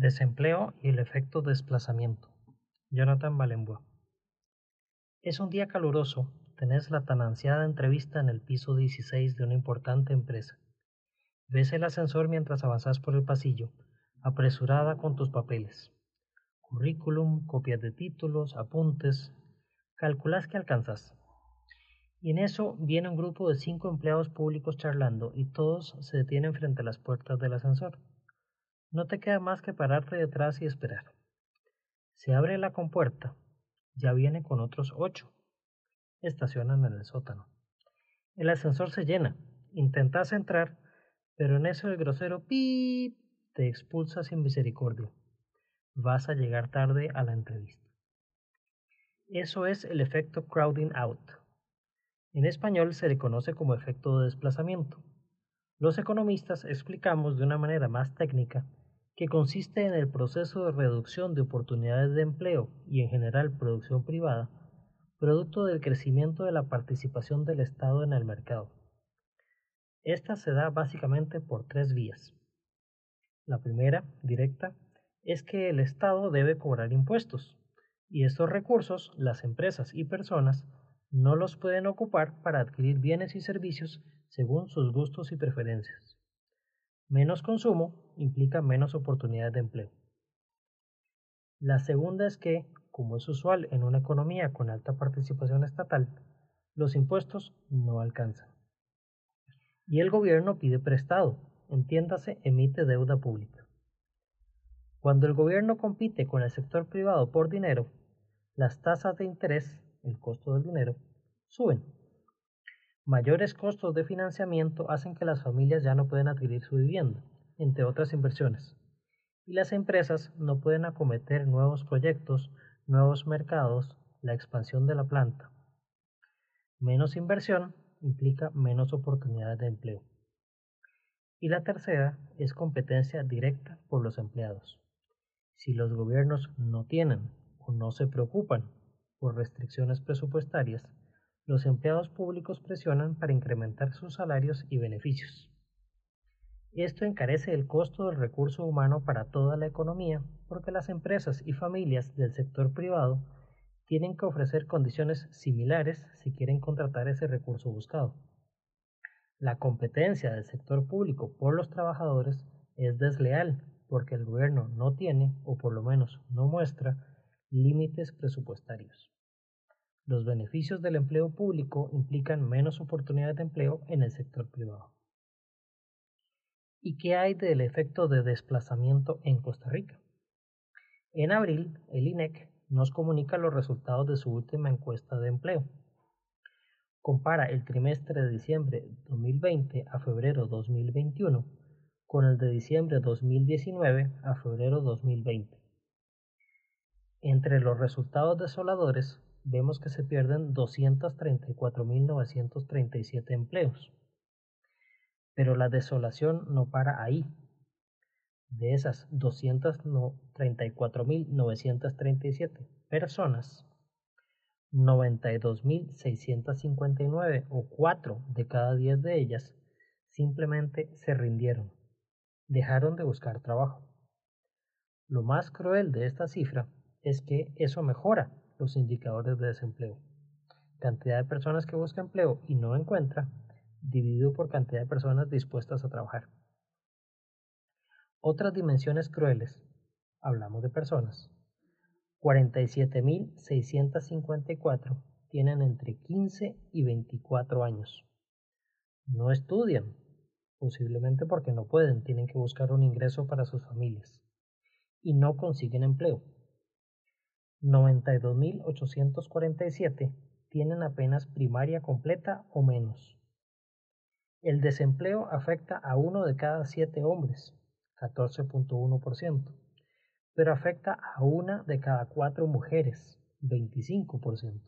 Desempleo y el efecto desplazamiento. Jonathan Balenbois. Es un día caluroso. Tenés la tan ansiada entrevista en el piso 16 de una importante empresa. Ves el ascensor mientras avanzas por el pasillo, apresurada con tus papeles. Currículum, copias de títulos, apuntes. Calculas que alcanzas. Y en eso viene un grupo de cinco empleados públicos charlando y todos se detienen frente a las puertas del ascensor. No te queda más que pararte detrás y esperar. Se abre la compuerta. Ya viene con otros ocho. Estacionan en el sótano. El ascensor se llena. Intentas entrar, pero en eso el grosero pip te expulsa sin misericordia. Vas a llegar tarde a la entrevista. Eso es el efecto crowding out. En español se le conoce como efecto de desplazamiento. Los economistas explicamos de una manera más técnica que consiste en el proceso de reducción de oportunidades de empleo y en general producción privada, producto del crecimiento de la participación del Estado en el mercado. Esta se da básicamente por tres vías. La primera, directa, es que el Estado debe cobrar impuestos, y estos recursos las empresas y personas no los pueden ocupar para adquirir bienes y servicios según sus gustos y preferencias. Menos consumo implica menos oportunidades de empleo. La segunda es que, como es usual en una economía con alta participación estatal, los impuestos no alcanzan. Y el gobierno pide prestado, entiéndase, emite deuda pública. Cuando el gobierno compite con el sector privado por dinero, las tasas de interés, el costo del dinero, suben Mayores costos de financiamiento hacen que las familias ya no pueden adquirir su vivienda, entre otras inversiones, y las empresas no pueden acometer nuevos proyectos, nuevos mercados, la expansión de la planta. Menos inversión implica menos oportunidades de empleo. Y la tercera es competencia directa por los empleados. Si los gobiernos no tienen o no se preocupan por restricciones presupuestarias, los empleados públicos presionan para incrementar sus salarios y beneficios. Esto encarece el costo del recurso humano para toda la economía porque las empresas y familias del sector privado tienen que ofrecer condiciones similares si quieren contratar ese recurso buscado. La competencia del sector público por los trabajadores es desleal porque el gobierno no tiene, o por lo menos no muestra, límites presupuestarios. Los beneficios del empleo público implican menos oportunidades de empleo en el sector privado. ¿Y qué hay del efecto de desplazamiento en Costa Rica? En abril, el INEC nos comunica los resultados de su última encuesta de empleo. Compara el trimestre de diciembre 2020 a febrero 2021 con el de diciembre 2019 a febrero 2020. Entre los resultados desoladores vemos que se pierden 234.937 empleos. Pero la desolación no para ahí. De esas 234.937 personas, 92.659 o 4 de cada 10 de ellas simplemente se rindieron, dejaron de buscar trabajo. Lo más cruel de esta cifra es que eso mejora los indicadores de desempleo. Cantidad de personas que busca empleo y no encuentra, dividido por cantidad de personas dispuestas a trabajar. Otras dimensiones crueles, hablamos de personas. 47.654 tienen entre 15 y 24 años. No estudian, posiblemente porque no pueden, tienen que buscar un ingreso para sus familias. Y no consiguen empleo, 92.847 tienen apenas primaria completa o menos. El desempleo afecta a uno de cada siete hombres, 14.1%, pero afecta a una de cada cuatro mujeres, 25%.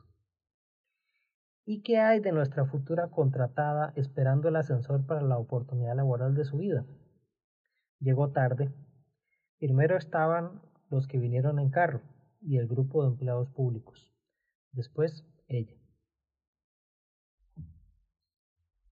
¿Y qué hay de nuestra futura contratada esperando el ascensor para la oportunidad laboral de su vida? Llegó tarde. Primero estaban los que vinieron en carro, y el grupo de empleados públicos. Después, ella.